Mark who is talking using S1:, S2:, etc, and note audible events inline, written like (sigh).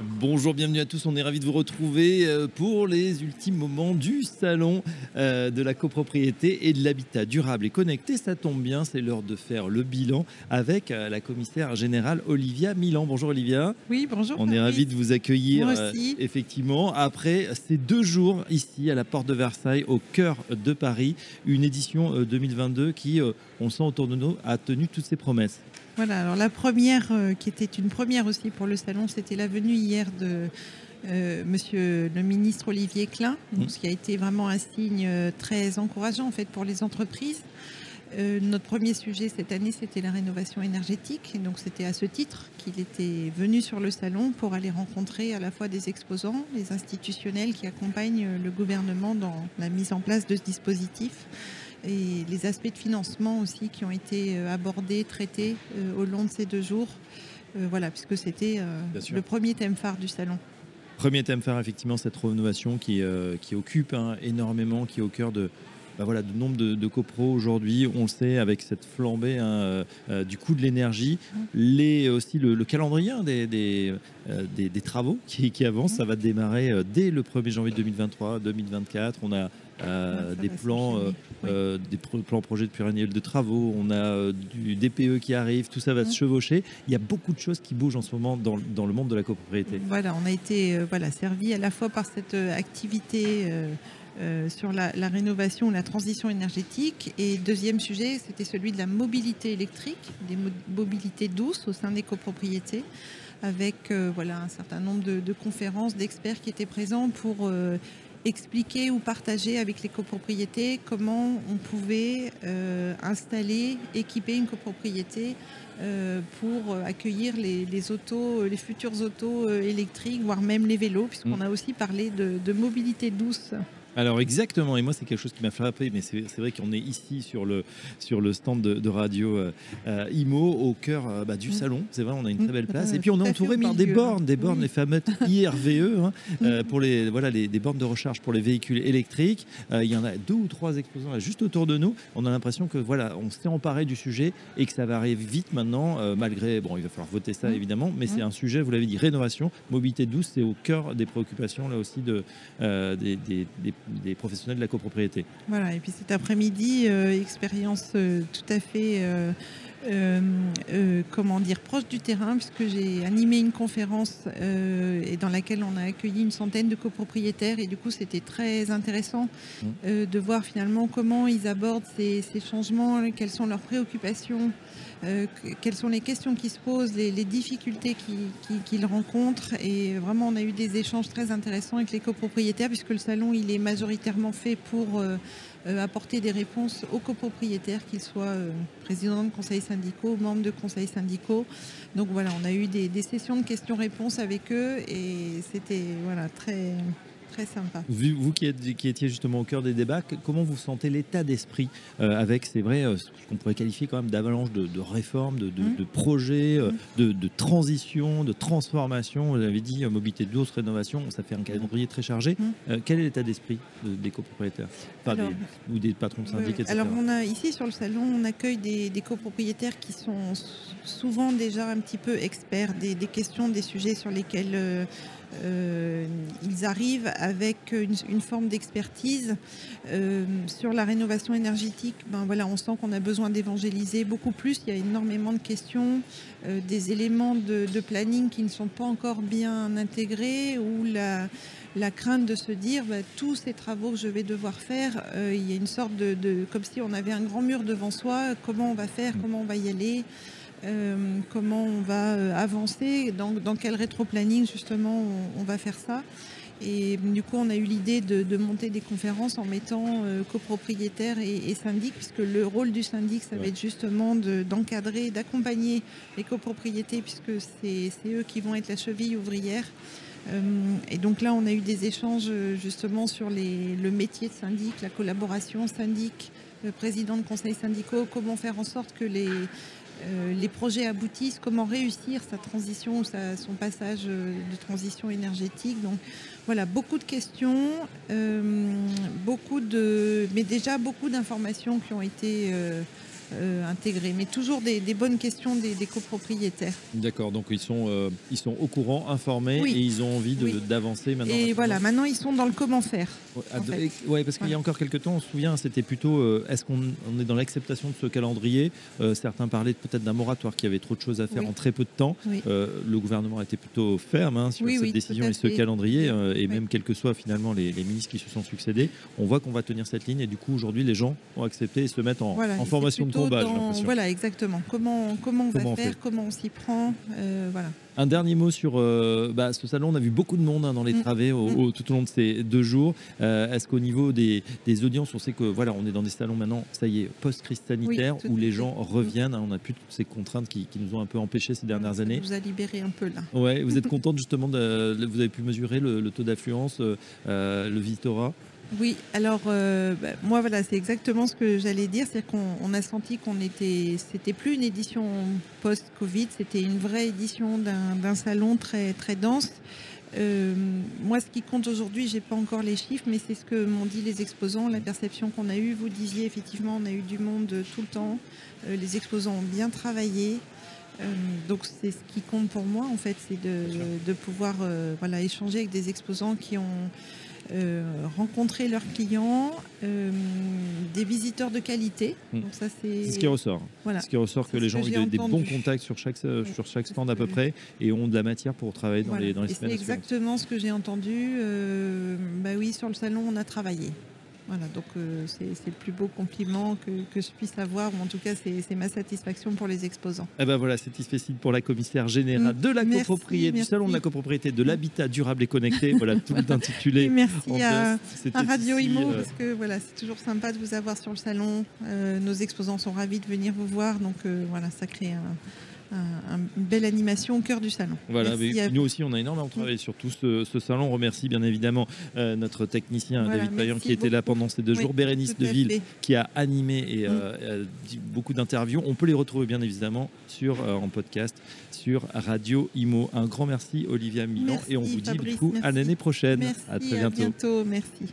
S1: Bonjour, bienvenue à tous. On est ravis de vous retrouver euh, pour les ultimes moments du salon euh, de la copropriété et de l'habitat durable et connecté. Ça tombe bien, c'est l'heure de faire le bilan avec euh, la commissaire générale Olivia Milan. Bonjour Olivia.
S2: Oui, bonjour.
S1: On est ravis de vous accueillir
S2: Moi aussi.
S1: effectivement après ces deux jours ici à la porte de Versailles, au cœur de Paris, une édition 2022 qui, on sent autour de nous, a tenu toutes ses promesses.
S2: Voilà, alors la première, euh, qui était une première aussi pour le salon, c'était la venue hier de euh, Monsieur le ministre Olivier Klein, donc,
S1: Mmh.
S2: ce qui a été vraiment un signe euh, très encourageant en fait pour les entreprises. Euh, notre premier sujet cette année, c'était la rénovation énergétique. Et donc, c'était à ce titre qu'il était venu sur le salon pour aller rencontrer à la fois des exposants, les institutionnels qui accompagnent le gouvernement dans la mise en place de ce dispositif et les aspects de financement aussi qui ont été euh, abordés, traités euh, au long de ces deux jours. Euh, voilà, puisque c'était le premier thème phare du salon.
S1: Premier thème phare, effectivement, cette rénovation qui, qui occupe hein, énormément, qui est au cœur de, bah voilà, de nombre de, de copros aujourd'hui. On le sait, avec cette flambée hein, euh, euh, du coût de l'énergie, les, aussi le, le calendrier hein, des, des, euh, des- des travaux qui, qui avancent. Ça va démarrer dès le 1er janvier 2023-2024. On a euh,
S2: ça
S1: des plans, euh, euh, des pro- plans projets de pluriannuels de travaux, on a du DPE qui arrive, tout ça va se chevaucher. Il y a beaucoup de choses qui bougent en ce moment dans, dans le monde de la copropriété.
S2: Voilà, on a été voilà, servi à la fois par cette activité euh, sur la, la rénovation, la transition énergétique. Et deuxième sujet, c'était celui de la mobilité électrique, des mo- mobilités douces au sein des copropriétés, avec euh, voilà, un certain nombre de, de conférences d'experts qui étaient présents pour euh, expliquer ou partager avec les copropriétés comment on pouvait installer, équiper une copropriété pour accueillir les, les autos, les futures autos électriques, voire même les vélos, puisqu'on
S1: Mm.
S2: a aussi parlé de, de mobilité douce.
S1: Alors exactement, et moi c'est quelque chose qui m'a frappé, mais c'est vrai qu'on est ici sur le, sur le stand de, de radio euh, euh, IMO, au cœur euh, bah, du
S2: Mm.
S1: salon, c'est vrai, on a une
S2: Mm.
S1: très belle place,
S2: Euh,
S1: et puis on est entouré par des
S2: milieu.
S1: bornes, des bornes,
S2: Oui.
S1: les fameuses (laughs) IRVE, hein, euh,
S2: Mm.
S1: pour les, voilà, les, des bornes de recharge pour les véhicules électriques. Il y en a deux ou trois exposants là, juste autour de nous. On a l'impression que voilà, on s'est emparé du sujet et que ça va arriver vite maintenant, malgré, bon, il va falloir voter ça
S2: Mm.
S1: évidemment, mais c'est
S2: Mm.
S1: un sujet, vous l'avez dit, rénovation, mobilité douce, c'est au cœur des préoccupations là aussi de, des, des- des- des professionnels de la copropriété.
S2: Voilà, et puis cet après-midi, euh, expérience euh, tout à fait, euh, euh, comment dire, proche du terrain, puisque j'ai animé une conférence euh, et dans laquelle on a accueilli une centaine de copropriétaires, et du coup c'était très intéressant
S1: Mmh.
S2: euh, de voir finalement comment ils abordent ces, ces changements, quelles sont leurs préoccupations, que- quelles sont les questions qui se posent, les, les difficultés qui- qui- qu'ils rencontrent. Et vraiment, on a eu des échanges très intéressants avec les copropriétaires, puisque le salon, il est majoritairement fait pour apporter des réponses aux copropriétaires, qu'ils soient euh, présidents de conseils syndicaux, membres de conseils syndicaux. Donc voilà, on a eu des, des sessions de questions-réponses avec eux, et c'était voilà, très, très sympa.
S1: Vu- Vous qui, êtes- qui étiez justement au cœur des débats, comment vous sentez l'état d'esprit euh, avec, c'est vrai, euh, ce qu'on pourrait qualifier quand même d'avalanche de, de réformes, de, de- de projets, euh,
S2: Mhm.
S1: de, transition, de transformation Vous avez dit mobilité douce, rénovation, ça fait un calendrier très chargé. Euh, quel est l'état d'esprit de- des copropriétaires Enfin,
S2: Alors,
S1: des- Ou des patrons de syndics, etc.
S2: Alors on a ici sur le salon, on accueille des, des copropriétaires qui sont souvent déjà un petit peu experts des, des questions, des sujets sur lesquels euh, ils arrivent avec une, forme d'expertise. Euh, sur la rénovation énergétique, ben voilà, on sent qu'on a besoin d'évangéliser beaucoup plus. Il y a énormément de questions, euh, des éléments de, planning qui ne sont pas encore bien intégrés ou la, crainte de se dire bah, tous ces travaux que je vais devoir faire, euh, il y a une sorte de, comme si on avait un grand mur devant soi. Comment on va faire? Comment on va y aller? Comment on va avancer? Dans, quel rétro-planning justement on va faire ça? Et du coup, on a eu l'idée de, de monter des conférences en mettant euh, copropriétaires et, et syndics, puisque le rôle du syndic, ça va être justement de- d'encadrer, d'accompagner les copropriétés, puisque c'est eux qui vont être la cheville ouvrière. Euh, et donc là, on a eu des échanges euh, justement sur les- le métier de syndic, la collaboration syndic, le président de conseils syndicaux, comment faire en sorte que les, les projets aboutissent, comment réussir sa transition, sa, son passage de transition énergétique. Donc voilà, beaucoup de questions, beaucoup de, mais déjà beaucoup d'informations qui ont été euh, intégrés, mais toujours des, bonnes questions des, copropriétaires.
S1: D'accord, donc ils sont, euh, ils sont au courant, informés et ils ont envie d'avancer maintenant.
S2: Et voilà, maintenant ils sont dans le comment faire.
S1: Oui, parce qu'il y a encore quelques temps, on se souvient, c'était plutôt euh, est-ce qu'on est dans l'acceptation de ce calendrier? Certains parlaient peut-être d'un moratoire qui avait trop de choses à faire en très peu de temps. le gouvernement a été plutôt ferme hein, sur cette décision et ce calendrier, et même quels que soient finalement les, ministres qui se sont succédés, on voit qu'on va tenir cette ligne et du coup aujourd'hui les gens ont accepté et se mettent en, en formation de
S2: voilà, exactement. Comment, comment on va faire, comment on s'y prend. Euh, voilà.
S1: Un dernier mot sur euh, bah, ce salon. On a vu beaucoup de monde hein, dans les mm. travées mm. tout au long de ces deux jours. Euh, est-ce qu'au niveau des, audiences, on sait que voilà, on est dans des salons maintenant, ça y est, post-crise sanitaire, où les gens reviennent. Hein, on n'a plus toutes ces contraintes qui, nous ont un peu empêchés ces dernières années.
S2: vous a libéré un peu là.
S1: Ouais, vous êtes (laughs) contente justement de, vous avez pu mesurer le, taux d'affluence, le visitorat
S2: oui, alors euh, bah, moi voilà, c'est exactement ce que j'allais dire, c'est qu'on a senti qu'on était, c'était plus une édition post-Covid, c'était une vraie édition d'un salon très très dense. Euh, moi, ce qui compte aujourd'hui, j'ai pas encore les chiffres, mais c'est ce que m'ont dit les exposants, la perception qu'on a eue. Vous disiez effectivement, on a eu du monde tout le temps. Euh, les exposants ont bien travaillé. donc c'est ce qui compte pour moi en fait, c'est de, de, pouvoir voilà échanger avec des exposants qui ont euh, rencontrer leurs clients, euh, des visiteurs de qualité.
S1: Hmm. Donc ça c'est ce qui ressort. Voilà. Ce qui ressort que les gens ont des bons contacts sur chaque sur chaque stand à peu près et ont de la matière pour travailler dans les dans les
S2: C'est exactement ce que j'ai entendu. Euh, bah oui, sur le salon on a travaillé. Voilà, donc euh, c'est le plus beau compliment que, je puisse avoir, ou en tout cas c'est ma satisfaction pour les exposants.
S1: Et eh ben voilà, satisfait pour la commissaire générale de la copropriété, du salon de la copropriété, de l'habitat durable et connecté, voilà tout intitulé. (laughs)
S2: merci à, Radio Imo, euh, parce que voilà, c'est toujours sympa de vous avoir sur le salon. Euh, nos exposants sont ravis de venir vous voir, donc voilà, ça crée un une belle animation au cœur du salon.
S1: Voilà, nous aussi, on a énormément travaillé sur tout ce, salon. On remercie bien évidemment euh, notre technicien David Payan qui était là pendant ces deux jours, Bérénice Deville qui a animé et mm. euh, beaucoup d'interviews. On peut les retrouver bien évidemment sur, euh, en podcast sur Radio Imo. Un grand merci Olivia Milan et on vous dit du coup à l'année prochaine.
S2: à très bientôt. À bientôt. Merci